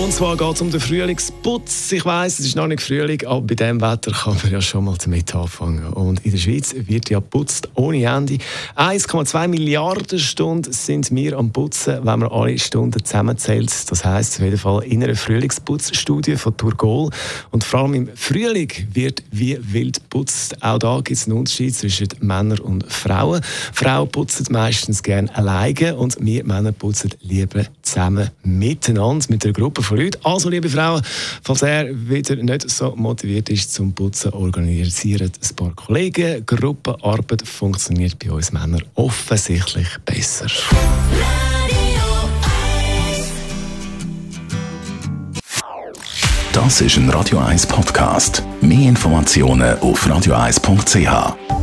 Und zwar geht es um den Frühlingsputz. Ich weiss, es ist noch nicht Frühling, aber bei diesem Wetter kann man ja schon mal damit anfangen. Und in der Schweiz wird ja putzt ohne Ende. 1,2 Milliarden Stunden sind wir am Putzen, wenn man alle Stunden zusammenzählt. Das heisst auf jeden Fall in einer Frühlingsputzstudie von Turgol. Und vor allem im Frühling wird wie wild putzt. Auch da gibt es einen Unterschied zwischen Männern und Frauen. Frauen putzen meistens gerne alleine und wir Männer putzen lieber zusammen miteinander, mit einer Gruppe von Leuten. Also, liebe Frauen, falls er wieder nicht so motiviert ist zum Putzen, organisieren ein paar Kollegen. Gruppenarbeit funktioniert bei uns Männern offensichtlich besser. Das ist ein Radio 1 Podcast. Mehr Informationen auf radio1.ch.